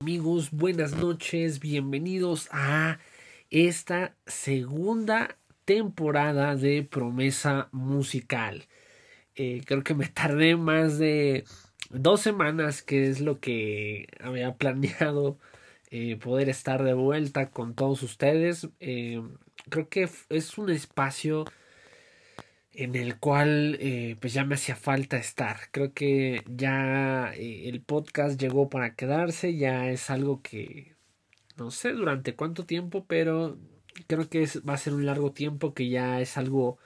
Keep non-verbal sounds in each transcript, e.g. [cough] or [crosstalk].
Amigos, buenas noches, bienvenidos a esta segunda temporada de Promesa Musical. Eh, creo que me tardé más de dos semanas, que es lo que había planeado eh, poder estar de vuelta con todos ustedes. Eh, creo que es un espacio en el cual eh, pues ya me hacía falta estar. Creo que ya eh, el podcast llegó para quedarse, ya es algo que no sé durante cuánto tiempo, pero creo que es, va a ser un largo tiempo que ya es algo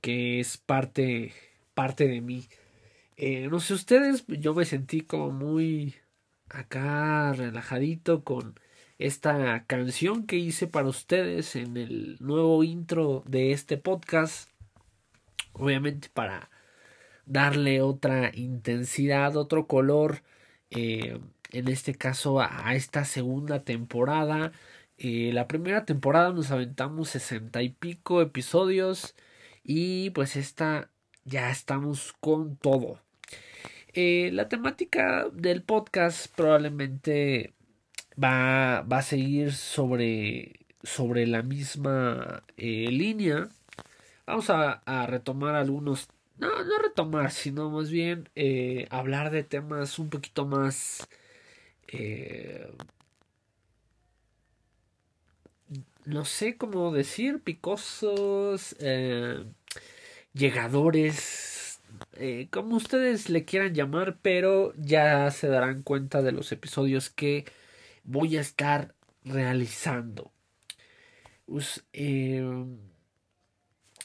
que es parte parte de mí. Eh, no sé ustedes, yo me sentí como muy acá relajadito con esta canción que hice para ustedes en el nuevo intro de este podcast obviamente para darle otra intensidad, otro color, eh, en este caso a, esta segunda temporada. Eh, la primera temporada nos aventamos sesenta y pico episodios y pues esta ya estamos con todo. Eh, la temática del podcast probablemente va, va a seguir sobre, sobre la misma línea Vamos a, retomar algunos, no, no retomar, sino más bien eh, hablar de temas un poquito más... Eh, no sé cómo decir, picosos, eh, llegadores, como ustedes le quieran llamar, pero ya se darán cuenta de los episodios que voy a estar realizando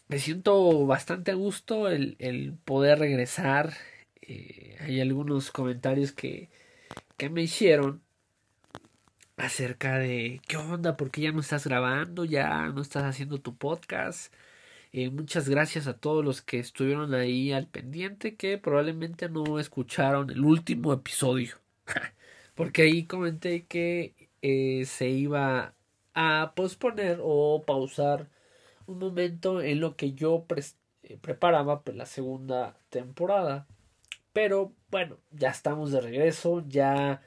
me siento bastante a gusto el, el poder regresar. Eh, hay algunos comentarios que, que me hicieron acerca de qué onda, por qué ya no estás grabando, ya no estás haciendo tu podcast. Eh, muchas gracias a todos los que estuvieron ahí al pendiente que probablemente no escucharon el último episodio. [laughs] Porque ahí comenté que eh, se iba a posponer o pausar un momento en lo que yo eh, preparaba pues, la segunda temporada. Pero bueno, ya estamos de regreso, ya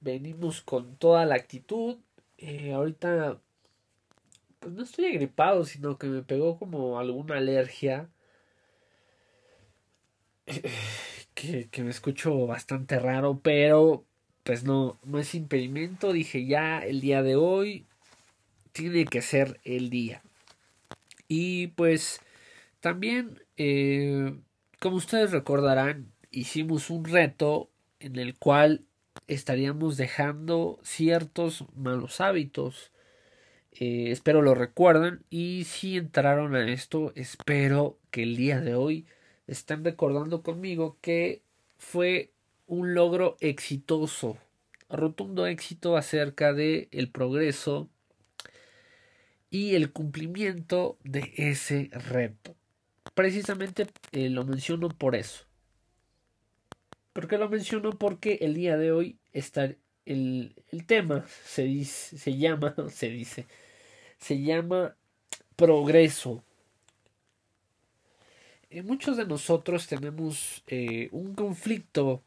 venimos con toda la actitud. Eh, ahorita pues no estoy agripado, sino que me pegó como alguna alergia. [sighs] Que, que, me escucho bastante raro, pero pues no, no es impedimento. Dije ya el día de hoy tiene que ser el día. Y pues también, eh, como ustedes recordarán, hicimos un reto en el cual estaríamos dejando ciertos malos hábitos. Eh, espero lo recuerden y si entraron a esto, espero que el día de hoy estén recordando conmigo que fue un logro exitoso, rotundo éxito acerca de el progreso y el cumplimiento de ese reto. Precisamente eh, lo menciono por eso. ¿Por qué lo menciono? Porque el día de hoy está el, el tema se, se llama, [laughs] se dice, se llama progreso. Eh, muchos de nosotros tenemos eh, un conflicto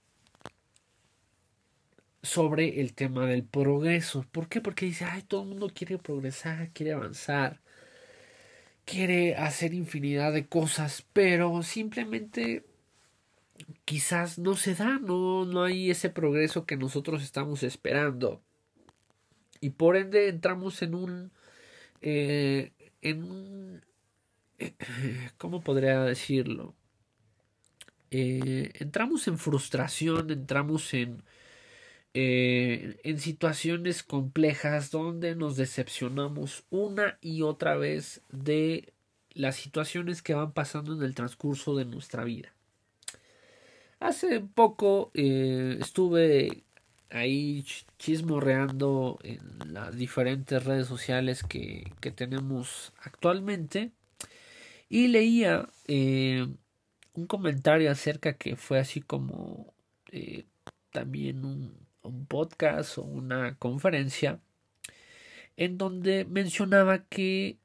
sobre el tema del progreso. ¿Por qué? Porque dice, ay, todo el mundo quiere progresar, quiere avanzar, quiere hacer infinidad de cosas, pero simplemente quizás no se da, no, no hay ese progreso que nosotros estamos esperando. Y por ende entramos en un... Eh, en un... [clears throat] ¿Cómo podría decirlo? Eh, entramos en frustración, entramos en eh, en situaciones complejas donde nos decepcionamos una y otra vez de las situaciones que van pasando en el transcurso de nuestra vida. Hace poco eh, estuve ahí chismorreando en las diferentes redes sociales que, que tenemos actualmente y leía eh, un comentario acerca que fue así como también un, un podcast o una conferencia en donde mencionaba que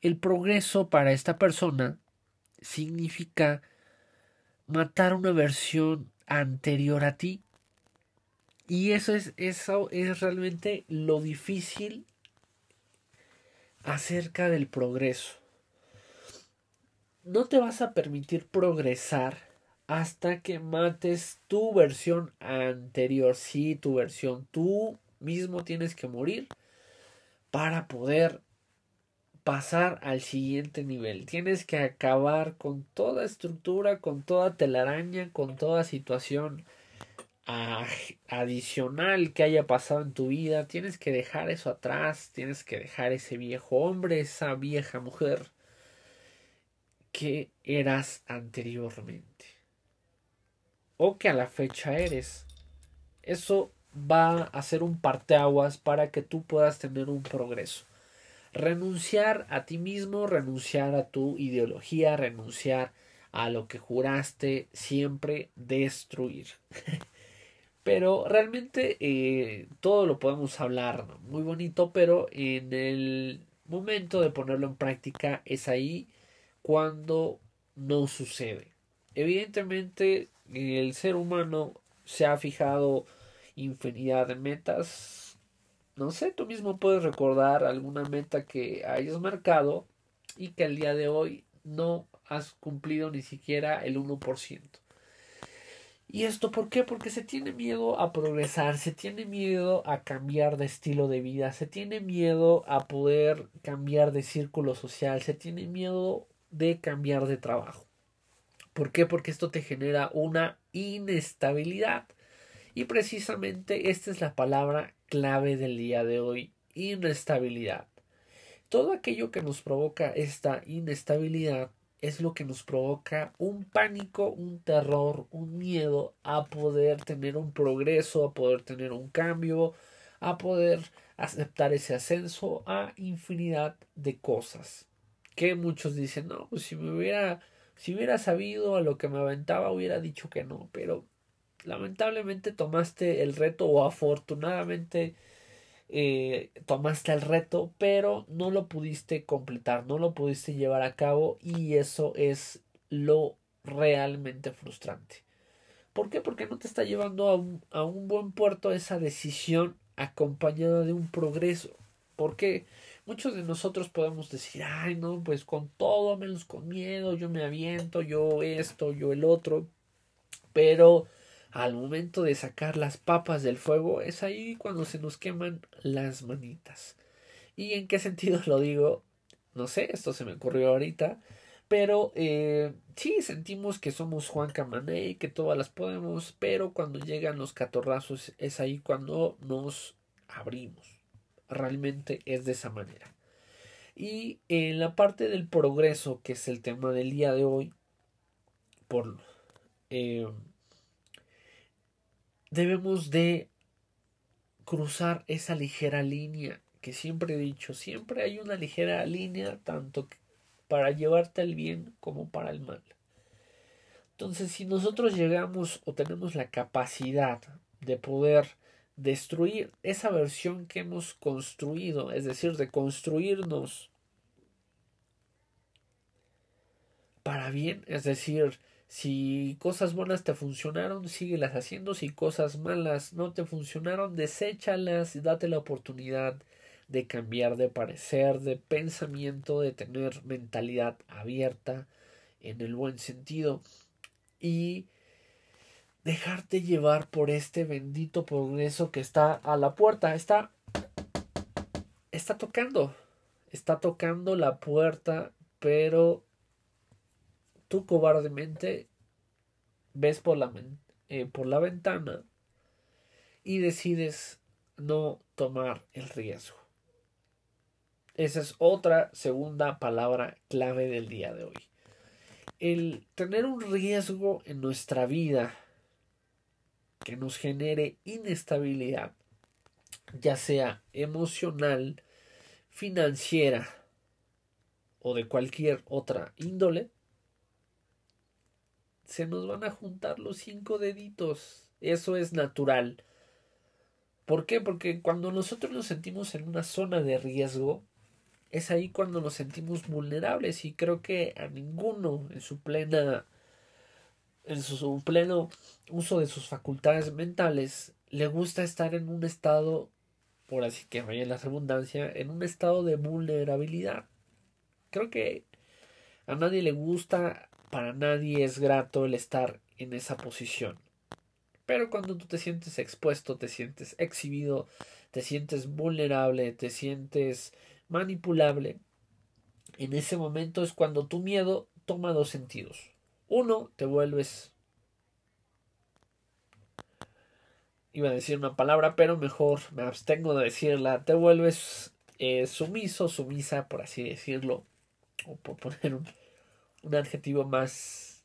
el progreso para esta persona significa matar una versión anterior a ti. Y eso es, eso es realmente lo difícil acerca del progreso. No te vas a permitir progresar hasta que mates tu versión anterior. Sí, tu versión. Tú mismo tienes que morir para poder pasar al siguiente nivel. Tienes que acabar con toda estructura, con toda telaraña, con toda situación adicional que haya pasado en tu vida. Tienes que dejar eso atrás. Tienes que dejar ese viejo hombre, esa vieja mujer que eras anteriormente. O que a la fecha eres. Eso va a ser un parteaguas para que tú puedas tener un progreso renunciar a ti mismo, renunciar a tu ideología, renunciar a lo que juraste siempre destruir. [laughs] pero realmente eh, todo lo podemos hablar muy bonito, pero en el momento de ponerlo en práctica es ahí cuando no sucede. Evidentemente el ser humano se ha fijado infinidad de metas, no sé, tú mismo puedes recordar alguna meta que hayas marcado y que al día de hoy no has cumplido ni siquiera el 1%. ¿Y esto por qué? Porque se tiene miedo a progresar, se tiene miedo a cambiar de estilo de vida, se tiene miedo a poder cambiar de círculo social, se tiene miedo de cambiar de trabajo. ¿Por qué? Porque esto te genera una inestabilidad. Y precisamente esta es la palabra clave del día de hoy, inestabilidad. Todo aquello que nos provoca esta inestabilidad es lo que nos provoca un pánico, un terror, un miedo a poder tener un progreso, a poder tener un cambio, a poder aceptar ese ascenso a infinidad de cosas. Que muchos dicen, no, pues si me hubiera, si hubiera sabido a lo que me aventaba, hubiera dicho que no, pero lamentablemente tomaste el reto o afortunadamente eh, tomaste el reto, pero no lo pudiste completar, no lo pudiste llevar a cabo y eso es lo realmente frustrante. ¿Por qué? Porque no te está llevando a un, a un buen puerto esa decisión acompañada de un progreso. Porque muchos de nosotros podemos decir, ay, no, pues con todo menos con miedo, yo me aviento, yo esto, yo el otro. Pero al momento de sacar las papas del fuego es ahí cuando se nos queman las manitas. ¿Y en qué sentido lo digo? No sé, esto se me ocurrió ahorita. Pero eh, sí, sentimos que somos Juan Camané, que todas las podemos, pero cuando llegan los catorrazos es ahí cuando nos abrimos. Realmente es de esa manera. Y en la parte del progreso, que es el tema del día de hoy, por eh, debemos de cruzar esa ligera línea que siempre he dicho, siempre hay una ligera línea tanto para llevarte al bien como para el mal. Entonces, si nosotros llegamos o tenemos la capacidad de poder destruir esa versión que hemos construido, es decir, de construirnos para bien, es decir, si cosas buenas te funcionaron, síguelas haciendo. Si cosas malas no te funcionaron, deséchalas y date la oportunidad de cambiar de parecer, de pensamiento, de tener mentalidad abierta en el buen sentido y dejarte llevar por este bendito progreso que está a la puerta, está está tocando, está tocando la puerta, pero tú cobardemente ves por la, eh, por la ventana y decides no tomar el riesgo. Esa es otra segunda palabra clave del día de hoy. El tener un riesgo en nuestra vida que nos genere inestabilidad, ya sea emocional, financiera o de cualquier otra índole, se nos van a juntar los cinco deditos. Eso es natural. ¿Por qué? Porque cuando nosotros nos sentimos en una zona de riesgo, es ahí cuando nos sentimos vulnerables y creo que a ninguno en su plena en su pleno uso de sus facultades mentales, le gusta estar en un estado, por así que vaya la redundancia, en un estado de vulnerabilidad. Creo que a nadie le gusta, para nadie es grato el estar en esa posición. Pero cuando tú te sientes expuesto, te sientes exhibido, te sientes vulnerable, te sientes manipulable, en ese momento es cuando tu miedo toma dos sentidos. Uno, te vuelves... Iba a decir una palabra, pero mejor me abstengo de decirla. Te vuelves eh, sumiso, sumisa, por así decirlo. O por poner un, un adjetivo más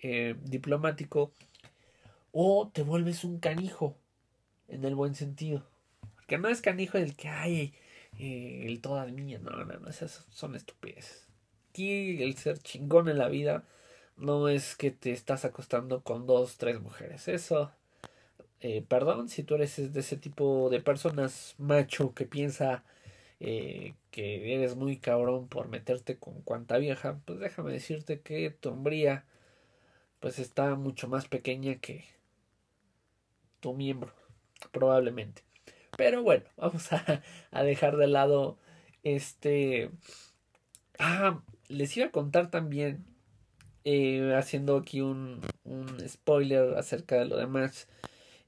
eh, diplomático. O te vuelves un canijo, en el buen sentido. Que no es canijo el que hay eh, el toda mía. No, no, no, esas son estupideces. Aquí el ser chingón en la vida no es que te estás acostando con dos, tres mujeres. Eso, eh, perdón, si tú eres de ese tipo de personas macho que piensa eh, que eres muy cabrón por meterte con cuanta vieja, pues déjame decirte que tu hombría pues está mucho más pequeña que tu miembro, probablemente. Pero bueno, [laughs] vamos a, a dejar de lado este... Ah, les iba a contar también eh, haciendo aquí un, un, spoiler acerca de lo demás.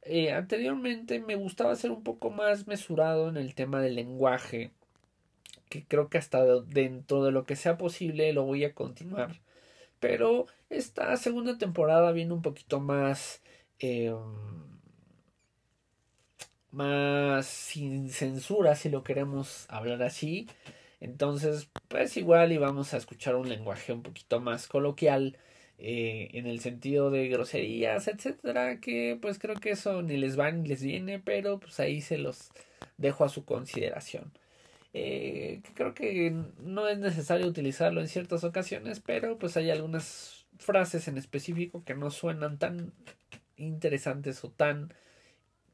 Eh, anteriormente me gustaba ser un poco más mesurado en el tema del lenguaje, que creo que hasta dentro de lo que sea posible lo voy a continuar. Pero esta segunda temporada viene un poquito más... Eh, más sin censura, si lo queremos hablar así. Entonces, pues igual y vamos a escuchar un lenguaje un poquito más coloquial eh, en el sentido de groserías, etcétera, que pues creo que eso ni les va ni les viene, pero pues ahí se los dejo a su consideración. Eh, creo que no es necesario utilizarlo en ciertas ocasiones, pero pues hay algunas frases en específico que no suenan tan interesantes o tan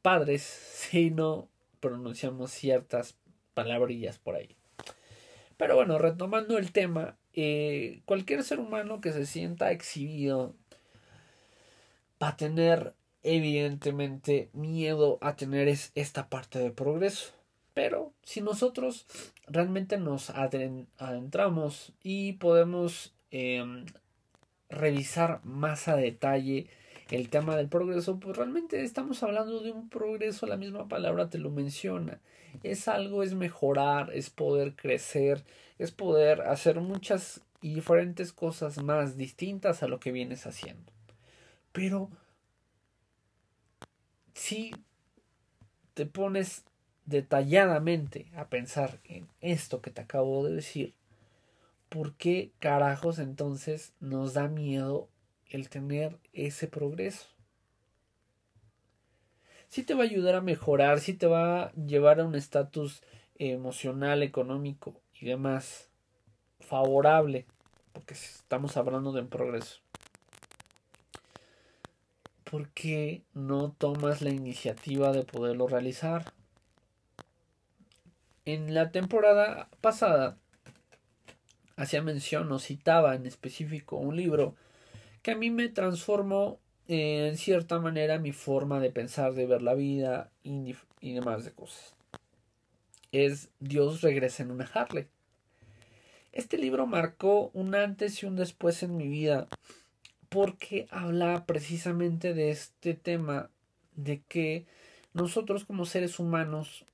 padres [laughs] si no pronunciamos ciertas palabrillas por ahí. Pero bueno, retomando el tema, eh, cualquier ser humano que se sienta exhibido va a tener evidentemente miedo a tener esta parte de progreso. Pero si nosotros realmente nos adentramos y podemos em, revisar más a detalle el tema del progreso, pues realmente estamos hablando de un progreso, la misma palabra te lo menciona. Es algo, es mejorar, es poder crecer, es poder hacer muchas y diferentes cosas más distintas a lo que vienes haciendo. Pero si te pones detalladamente a pensar en esto que te acabo de decir, ¿por qué carajos entonces nos da miedo el tener ese progreso. Sí te va a ayudar a mejorar, sí te va a llevar a un estatus emocional, económico y demás favorable, porque estamos hablando de un progreso. ¿Por qué no tomas la iniciativa de poderlo realizar? En la temporada pasada hacía mención o citaba en específico un libro que a mí me transformó eh, en cierta manera mi forma de pensar, de ver la vida y, y demás de cosas. Es Dios regresa en una Harley. Este libro marcó un antes y un después en mi vida porque habla precisamente de este tema de que nosotros como seres humanos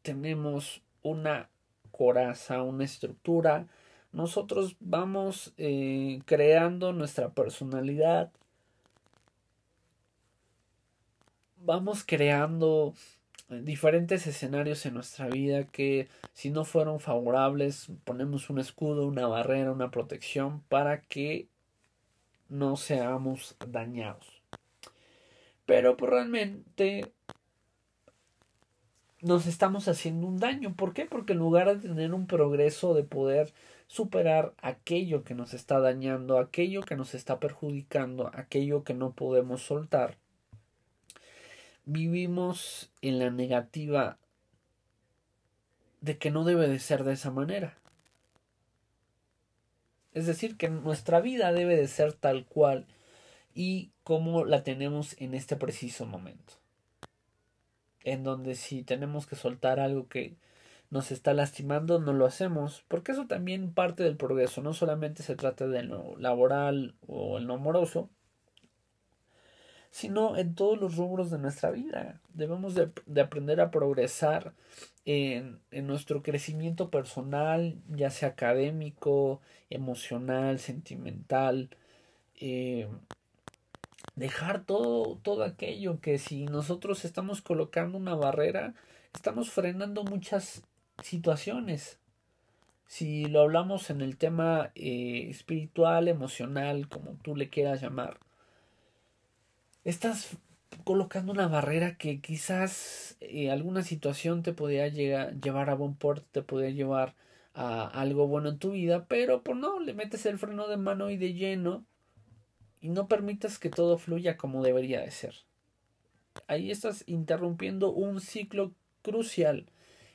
tenemos una coraza, una estructura, nosotros vamos eh, creando nuestra personalidad, vamos creando diferentes escenarios en nuestra vida que si no fueron favorables ponemos un escudo, una barrera, una protección para que no seamos dañados. Pero pues, realmente nos estamos haciendo un daño. ¿Por qué? Porque en lugar de tener un progreso de poder superar aquello que nos está dañando, aquello que nos está perjudicando, aquello que no podemos soltar. Vivimos en la negativa de que no debe de ser de esa manera. Es decir, que nuestra vida debe de ser tal cual y cómo la tenemos en este preciso momento. En donde si tenemos que soltar algo que nos está lastimando, no lo hacemos, porque eso también parte del progreso, no solamente se trata de lo laboral o el no amoroso, sino en todos los rubros de nuestra vida. Debemos de, aprender a progresar en, en, nuestro crecimiento personal, ya sea académico, emocional, sentimental. Eh, dejar todo, todo aquello que si nosotros estamos colocando una barrera, estamos frenando muchas situaciones. Si lo hablamos en el tema eh, espiritual, emocional, como tú le quieras llamar, estás colocando una barrera que quizás eh, alguna situación te podría llegar, llevar a buen puerto, te podría llevar a algo bueno en tu vida, pero por no le metes el freno de mano y de lleno y no permitas que todo fluya como debería de ser. Ahí estás interrumpiendo un ciclo crucial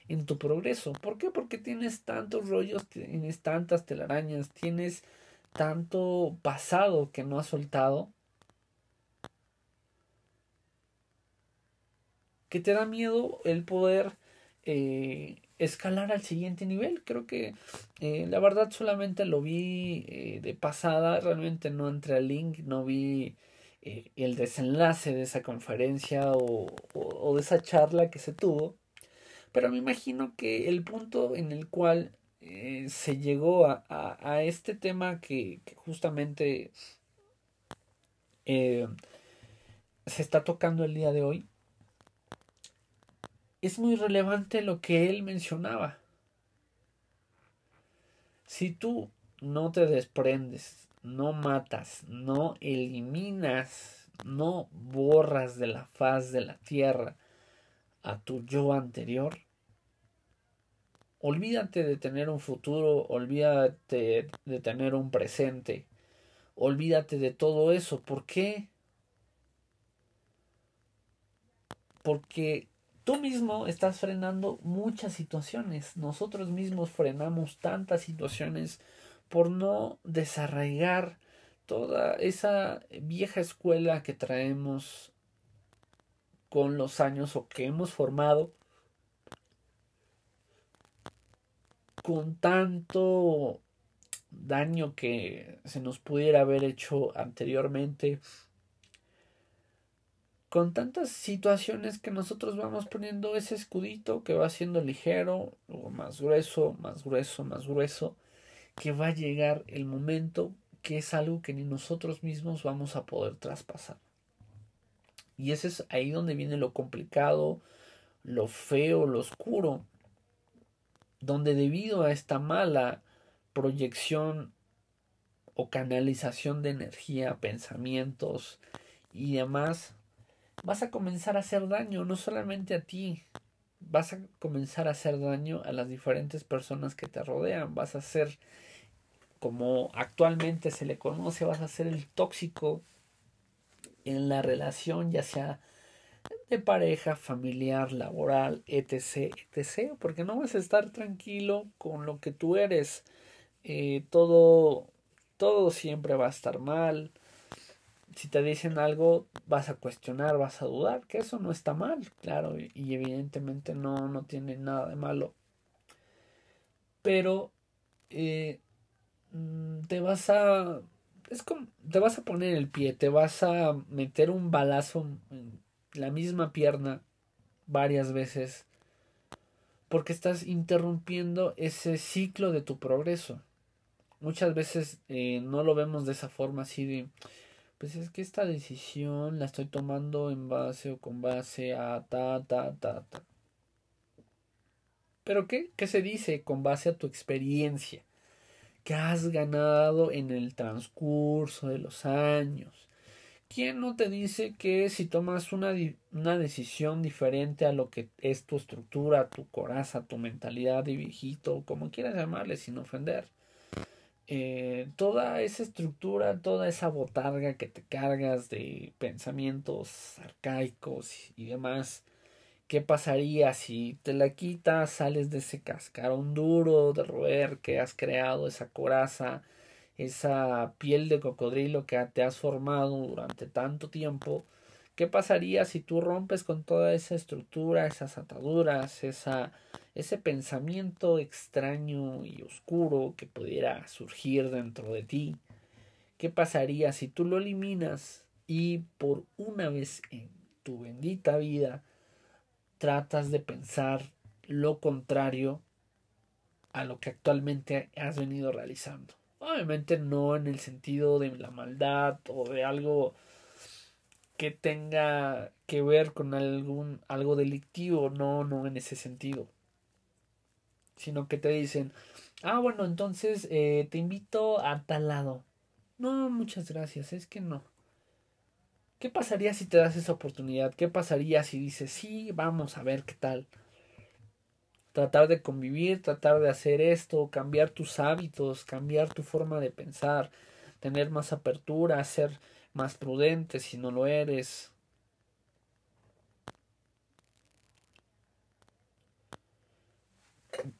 en tu progreso. ¿Por qué? Porque tienes tantos rollos, tienes tantas telarañas, tienes tanto pasado que no has soltado que te da miedo el poder eh, escalar al siguiente nivel. Creo que eh, la verdad solamente lo vi eh, de pasada, realmente no entré al link, no vi el desenlace de esa conferencia o, o, de esa charla que se tuvo. Pero me imagino que el punto en el cual se llegó a, a, este tema que, que justamente se está tocando el día de hoy es muy relevante lo que él mencionaba. Si tú no te desprendes, no matas, no eliminas, no borras de la faz de la tierra a tu yo anterior, olvídate de tener un futuro, olvídate de tener un presente, olvídate de todo eso. ¿Por qué? Porque Tú mismo estás frenando muchas situaciones. Nosotros mismos frenamos tantas situaciones por no desarraigar toda esa vieja escuela que traemos con los años o que hemos formado con tanto daño que se nos pudiera haber hecho anteriormente con tantas situaciones que nosotros vamos poniendo ese escudito que va siendo ligero, luego más grueso, más grueso, más grueso, que va a llegar el momento que es algo que ni nosotros mismos vamos a poder traspasar. Y ese es ahí donde viene lo complicado, lo feo, lo oscuro, donde debido a esta mala proyección o canalización de energía, pensamientos y demás, vas a comenzar a hacer daño, no solamente a ti, vas a comenzar a hacer daño a las diferentes personas que te rodean, vas a ser, como actualmente se le conoce, vas a ser el tóxico en la relación, ya sea de pareja, familiar, laboral, etc., etc., porque no vas a estar tranquilo con lo que tú eres. Eh, todo, todo siempre va a estar mal si te dicen algo, vas a cuestionar, vas a dudar, que eso no está mal, claro, y, evidentemente no, no tiene nada de malo. Pero eh, mm, te vas a. Es como. Te vas a poner el pie, te vas a meter un balazo en la misma pierna varias veces. Porque estás interrumpiendo ese ciclo de tu progreso. Muchas veces eh, no lo vemos de esa forma así de pues es que esta decisión la estoy tomando en base o con base a ta, ta, ta, ta. ¿Pero qué? ¿Qué se dice con base a tu experiencia? que has ganado en el transcurso de los años? ¿Quién no te dice que si tomas una, una decisión diferente a lo que es tu estructura, tu coraza, tu mentalidad de viejito, como quieras llamarle sin ofender, eh, toda esa estructura, toda esa botarga que te cargas de pensamientos arcaicos y demás, ¿qué pasaría si te la quitas, sales de ese cascarón duro de roer que has creado, esa coraza, esa piel de cocodrilo que te has formado durante tanto tiempo, ¿qué pasaría si tú rompes con toda esa estructura, esas ataduras, esa, ese pensamiento extraño y oscuro que pudiera surgir dentro de ti? ¿Qué pasaría si tú lo eliminas y por una vez en tu bendita vida tratas de pensar lo contrario a lo que actualmente has venido realizando? Obviamente no en el sentido de la maldad o de algo que tenga que ver con algún algo delictivo, no, no en ese sentido. Sino que te dicen, ah, bueno, entonces eh, te invito a tal lado. No, muchas gracias, es que no. ¿Qué pasaría si te das esa oportunidad? ¿Qué pasaría si dices, sí, vamos a ver qué tal? Tratar de convivir, tratar de hacer esto, cambiar tus hábitos, cambiar tu forma de pensar, tener más apertura, ser más prudente si no lo eres.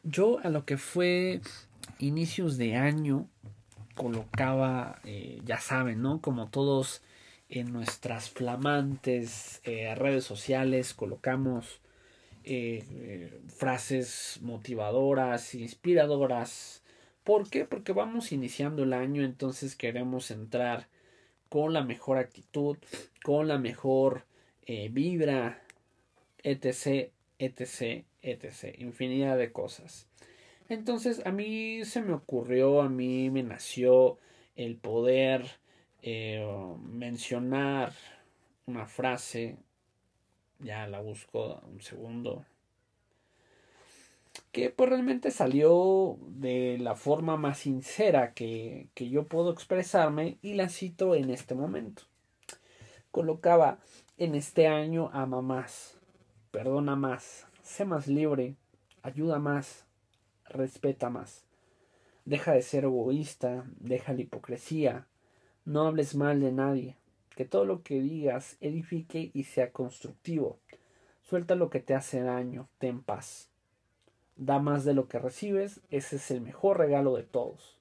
Yo a lo que fue inicios de año colocaba, eh, ya saben, ¿no? Como todos en nuestras flamantes eh, redes sociales colocamos eh, frases motivadoras, inspiradoras. ¿Por qué? Porque vamos iniciando el año, entonces queremos entrar con la mejor actitud, con la mejor eh, vibra, etc, etc, etc, infinidad de cosas. Entonces a mí se me ocurrió, a mí me nació el poder eh, mencionar una frase ya la busco un segundo. Que pues realmente salió de la forma más sincera que, que yo puedo expresarme y la cito en este momento. Colocaba en este año ama más, perdona más, sé más libre, ayuda más, respeta más. Deja de ser egoísta, deja la hipocresía, no hables mal de nadie, que todo lo que digas edifique y sea constructivo. Suelta lo que te hace daño, ten paz. Da más de lo que recibes, ese es el mejor regalo de todos.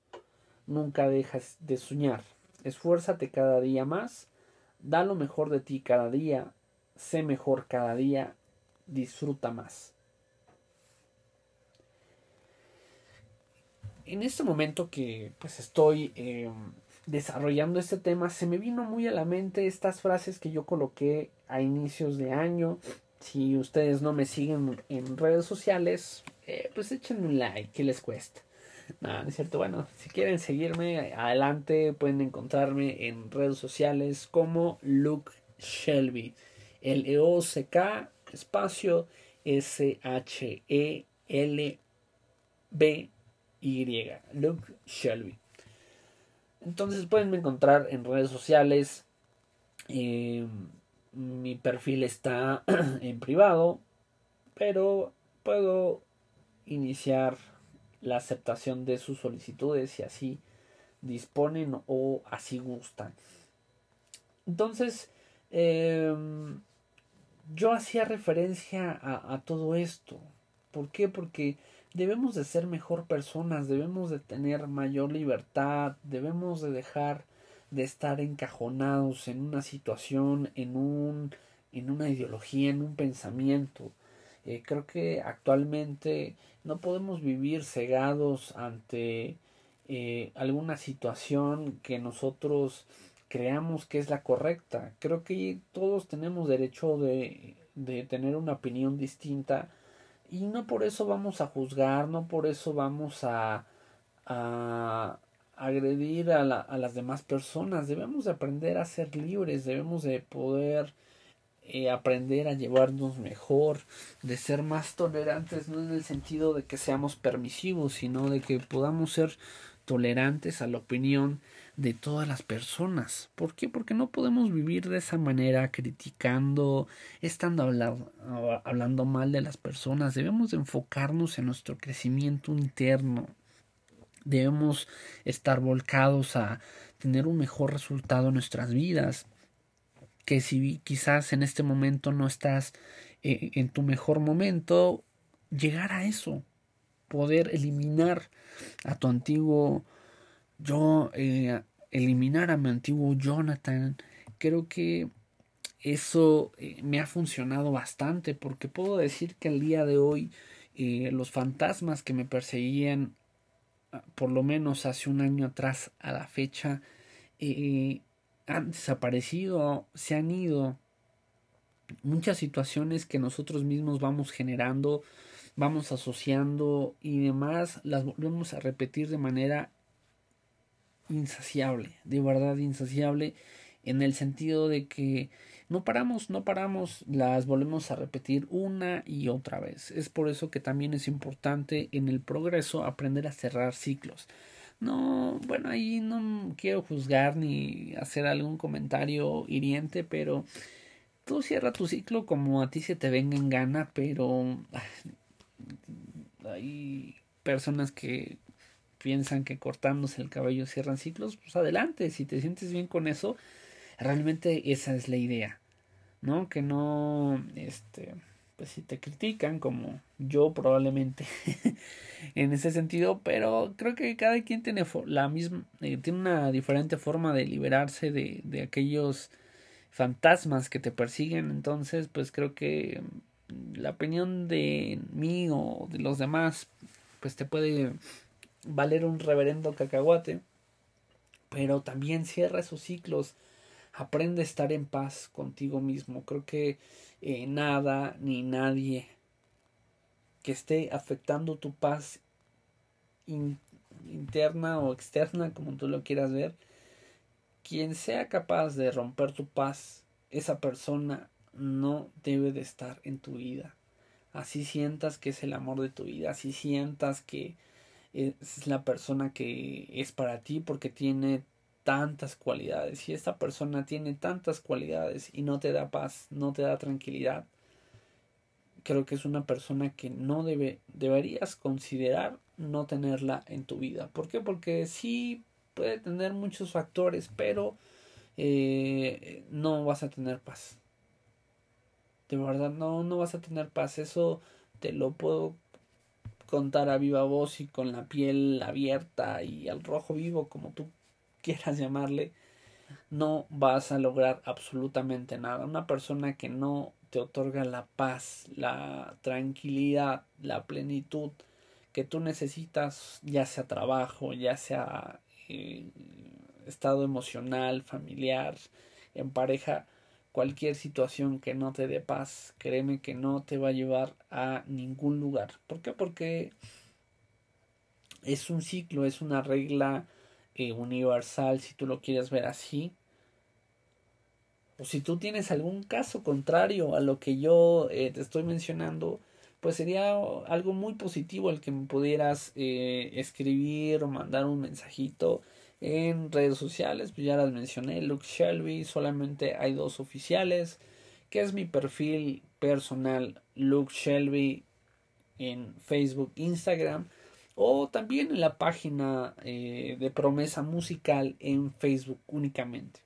Nunca dejas de soñar. Esfuérzate cada día más, da lo mejor de ti cada día, sé mejor cada día, disfruta más. En este momento que pues estoy em, desarrollando este tema, se me vino muy a la mente estas frases que yo coloqué a inicios de año. Si ustedes no me siguen en redes sociales, eh, pues échenme un like, ¿qué les cuesta? Nada, es cierto. Bueno, si quieren seguirme adelante, pueden encontrarme en redes sociales como Luke Shelby. El E O C K espacio S H E L B Y. Luke Shelby. Entonces pueden encontrar en redes sociales. Eh, mi perfil está [clears throat] en privado, pero puedo iniciar la aceptación de sus solicitudes si así disponen o así gustan. Entonces, em, yo hacía referencia a, a todo esto. ¿Por qué? Porque debemos de ser mejor personas, debemos de tener mayor libertad, debemos de dejar de estar encajonados en una situación, en un en una ideología, en un pensamiento. Eh, creo que actualmente no podemos vivir cegados ante eh, alguna situación que nosotros creamos que es la correcta. Creo que todos tenemos derecho de, de tener una opinión distinta y no por eso vamos a juzgar, no por eso vamos a, a agredir a, la, a las demás personas. Debemos de aprender a ser libres, debemos de poder eh, aprender a llevarnos mejor, de ser más tolerantes, no en el sentido de que seamos permisivos, sino de que podamos ser tolerantes a la opinión de todas las personas. ¿Por qué? Porque no podemos vivir de esa manera criticando, estando hablando, hablando mal de las personas. Debemos enfocarnos en nuestro crecimiento interno. Debemos estar volcados a tener un mejor resultado en nuestras vidas. Que si quizás en este momento no estás eh, en tu mejor momento, llegar a eso, poder eliminar a tu antiguo yo eh, eliminar a mi antiguo Jonathan, creo que eso eh, me ha funcionado bastante porque puedo decir que al día de hoy eh, los fantasmas que me perseguían ah, por lo menos hace un año atrás a la fecha han desaparecido, se han ido. Muchas situaciones que nosotros mismos vamos generando, vamos asociando y demás, las volvemos a repetir de manera insaciable, de verdad insaciable, en el sentido de que no paramos, no paramos, las volvemos a repetir una y otra vez. Es por eso que también es importante en el progreso aprender a cerrar ciclos. No, bueno, ahí no quiero juzgar ni hacer algún comentario hiriente, pero tú cierra tu ciclo como a ti se te venga en gana, pero hay personas que piensan que cortándose el cabello cierran ciclos, pues adelante, si te sientes bien con eso, realmente esa es la idea, ¿no? Que no, este, pues si te critican como yo probablemente [laughs] en ese sentido, pero creo que cada quien tiene la misma, eh, tiene una diferente forma de liberarse de, de aquellos fantasmas que te persiguen, entonces pues creo que la opinión de mí o de los demás pues te puede valer un reverendo cacahuate, pero también cierra esos ciclos, aprende a estar en paz contigo mismo. Creo que eh, nada ni nadie que esté afectando tu paz interna o externa, como tú lo quieras ver, quien sea capaz de romper tu paz, esa persona no debe de estar en tu vida. Así sientas que es el amor de tu vida, así sientas que es la persona que es para ti porque tiene tantas cualidades. Si esta persona tiene tantas cualidades y no te da paz, no te da tranquilidad, creo que es una persona que no debe, deberías considerar no tenerla en tu vida. ¿Por qué? Porque sí puede tener muchos factores, pero eh, no vas a tener paz. De verdad, no, no vas a tener paz. Eso te lo puedo contar a viva voz y con la piel abierta y al rojo vivo, como tú quieras llamarle, no vas a lograr absolutamente nada. Una persona que no te otorga la paz, la tranquilidad, la plenitud que tú necesitas, ya sea trabajo, ya sea eh, estado emocional, familiar, en pareja, cualquier situación que no te dé paz, créeme que no te va a llevar a ningún lugar. ¿Por qué? Porque es un ciclo, es una regla eh, universal, si tú lo quieres ver así. O si tú tienes algún caso contrario a lo que yo eh, te estoy mencionando, pues sería algo muy positivo el que me pudieras eh, escribir o mandar un mensajito en redes sociales, pues ya las mencioné, Luke Shelby, solamente hay dos oficiales, que es mi perfil personal, Luke Shelby, en Facebook, Instagram, o también en la página eh, de promesa musical en Facebook únicamente.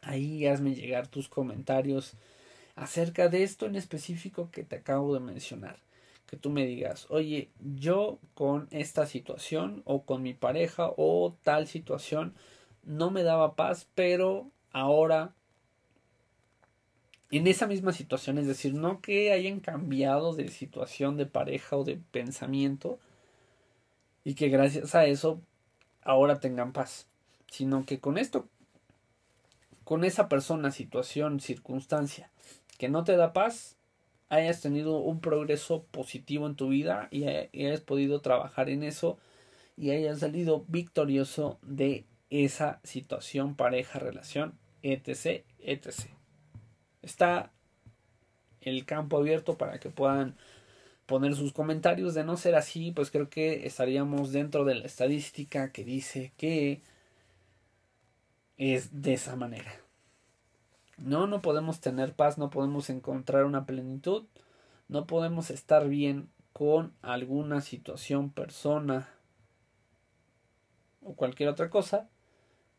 Ahí hazme llegar tus comentarios acerca de esto en específico que te acabo de mencionar que tú me digas, oye, yo con esta situación o con mi pareja o tal situación no me daba paz, pero ahora en esa misma situación, es decir, no que hayan cambiado de situación de pareja o de pensamiento y que gracias a eso ahora tengan paz, sino que con esto, con esa persona, situación, circunstancia que no te da paz, hayas tenido un progreso positivo en tu vida y, hayas podido trabajar en eso y hayas salido victorioso de esa situación, pareja, relación, etc, etc. Está el campo abierto para que puedan poner sus comentarios. De no ser así, pues creo que estaríamos dentro de la estadística que dice que es de esa manera. No, no podemos tener paz, no podemos encontrar una plenitud, no podemos estar bien con alguna situación, persona o cualquier otra cosa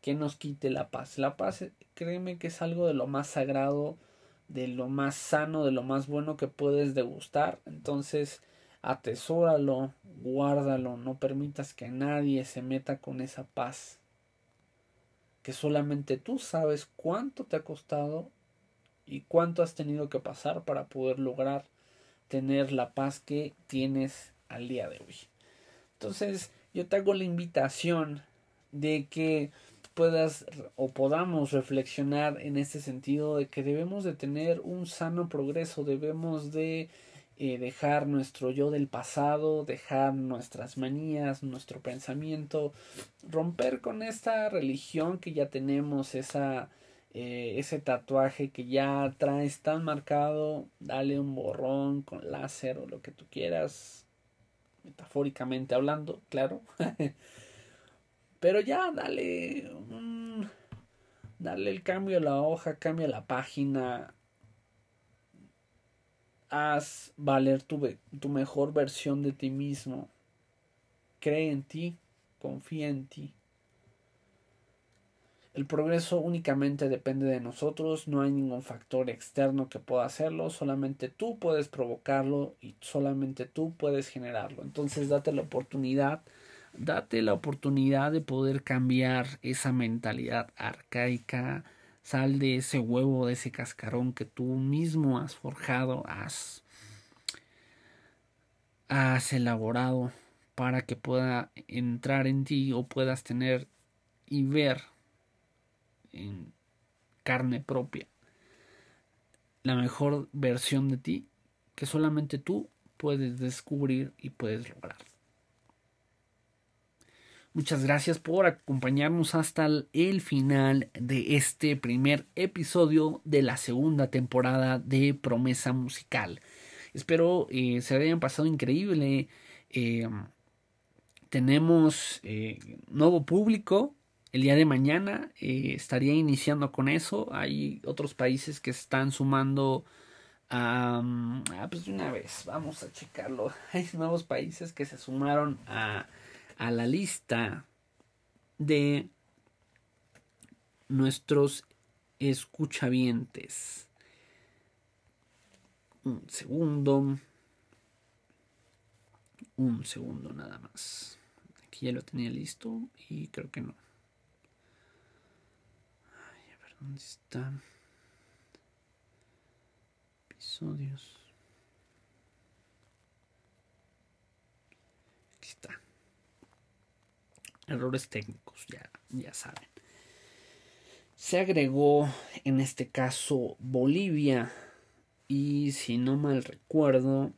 que nos quite la paz. La paz, créeme que es algo de lo más sagrado, de lo más sano, de lo más bueno que puedes degustar. Entonces, atesóralo, guárdalo, no permitas que nadie se meta con esa paz. Que solamente tú sabes cuánto te ha costado y cuánto has tenido que pasar para poder lograr tener la paz que tienes al día de hoy. Entonces, yo te hago la invitación de que puedas o podamos reflexionar en este sentido de que debemos de tener un sano progreso, debemos de eh, dejar nuestro yo del pasado, dejar nuestras manías, nuestro pensamiento, romper con esta religión que ya tenemos, esa, eh, ese tatuaje que ya traes tan marcado, dale un borrón con láser o lo que tú quieras, metafóricamente hablando, claro. [laughs] Pero ya, dale un, dale el cambio a la hoja, cambia la página. Haz valer tu, tu mejor versión de ti mismo. Cree en ti, confía en ti. El progreso únicamente depende de nosotros, no hay ningún factor externo que pueda hacerlo, solamente tú puedes provocarlo y solamente tú puedes generarlo. Entonces date la oportunidad date la oportunidad de poder cambiar esa mentalidad arcaica, sal de ese huevo, de ese cascarón que tú mismo has forjado, has, has elaborado para que pueda entrar en ti o puedas tener y ver en carne propia la mejor versión de ti que solamente tú puedes descubrir y puedes lograr. Muchas gracias por acompañarnos hasta el final de este primer episodio de la segunda temporada de Promesa Musical. Espero eh, se hayan pasado increíble. Eh, tenemos eh, nuevo público. El día de mañana estaría iniciando con eso. Hay otros países que están sumando a... Ah, pues de una vez, vamos a checarlo. [laughs] Hay nuevos países que se sumaron a a la lista de nuestros escuchavientes. Un segundo. Un segundo nada más. Aquí ya lo tenía listo y creo que no. A ver dónde está. Episodios. Errores técnicos, ya, ya saben. Se agregó en este caso Bolivia y si no mal recuerdo,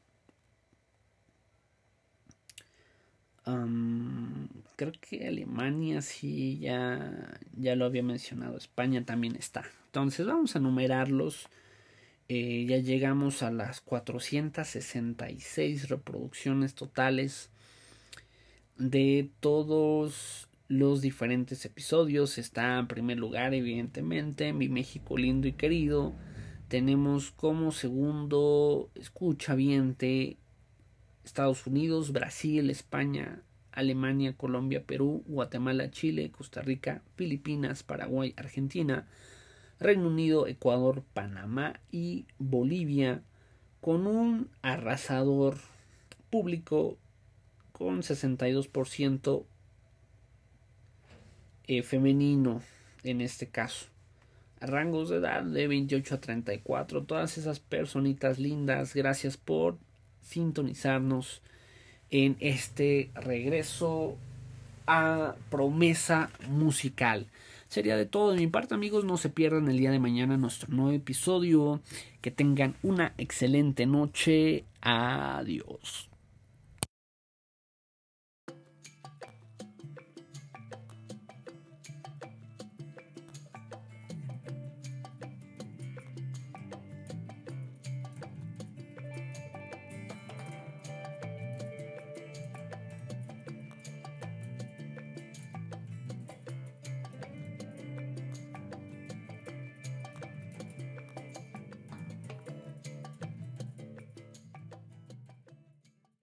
creo que Alemania sí ya, ya lo había mencionado, España también está. Entonces vamos a numerarlos. Eh, ya llegamos a las 466 reproducciones totales de todos los diferentes episodios. Está en primer lugar, evidentemente, Mi México lindo y querido. Tenemos como segundo escuchaviente Estados Unidos, Brasil, España, Alemania, Colombia, Perú, Guatemala, Chile, Costa Rica, Filipinas, Paraguay, Argentina, Reino Unido, Ecuador, Panamá y Bolivia, con un arrasador público con 62% eh, femenino en este caso. Rangos de edad de 28 a 34. Todas esas personitas lindas, gracias por sintonizarnos en este regreso a promesa musical. Sería de todo de mi parte amigos, no se pierdan el día de mañana nuestro nuevo episodio, que tengan una excelente noche, adiós.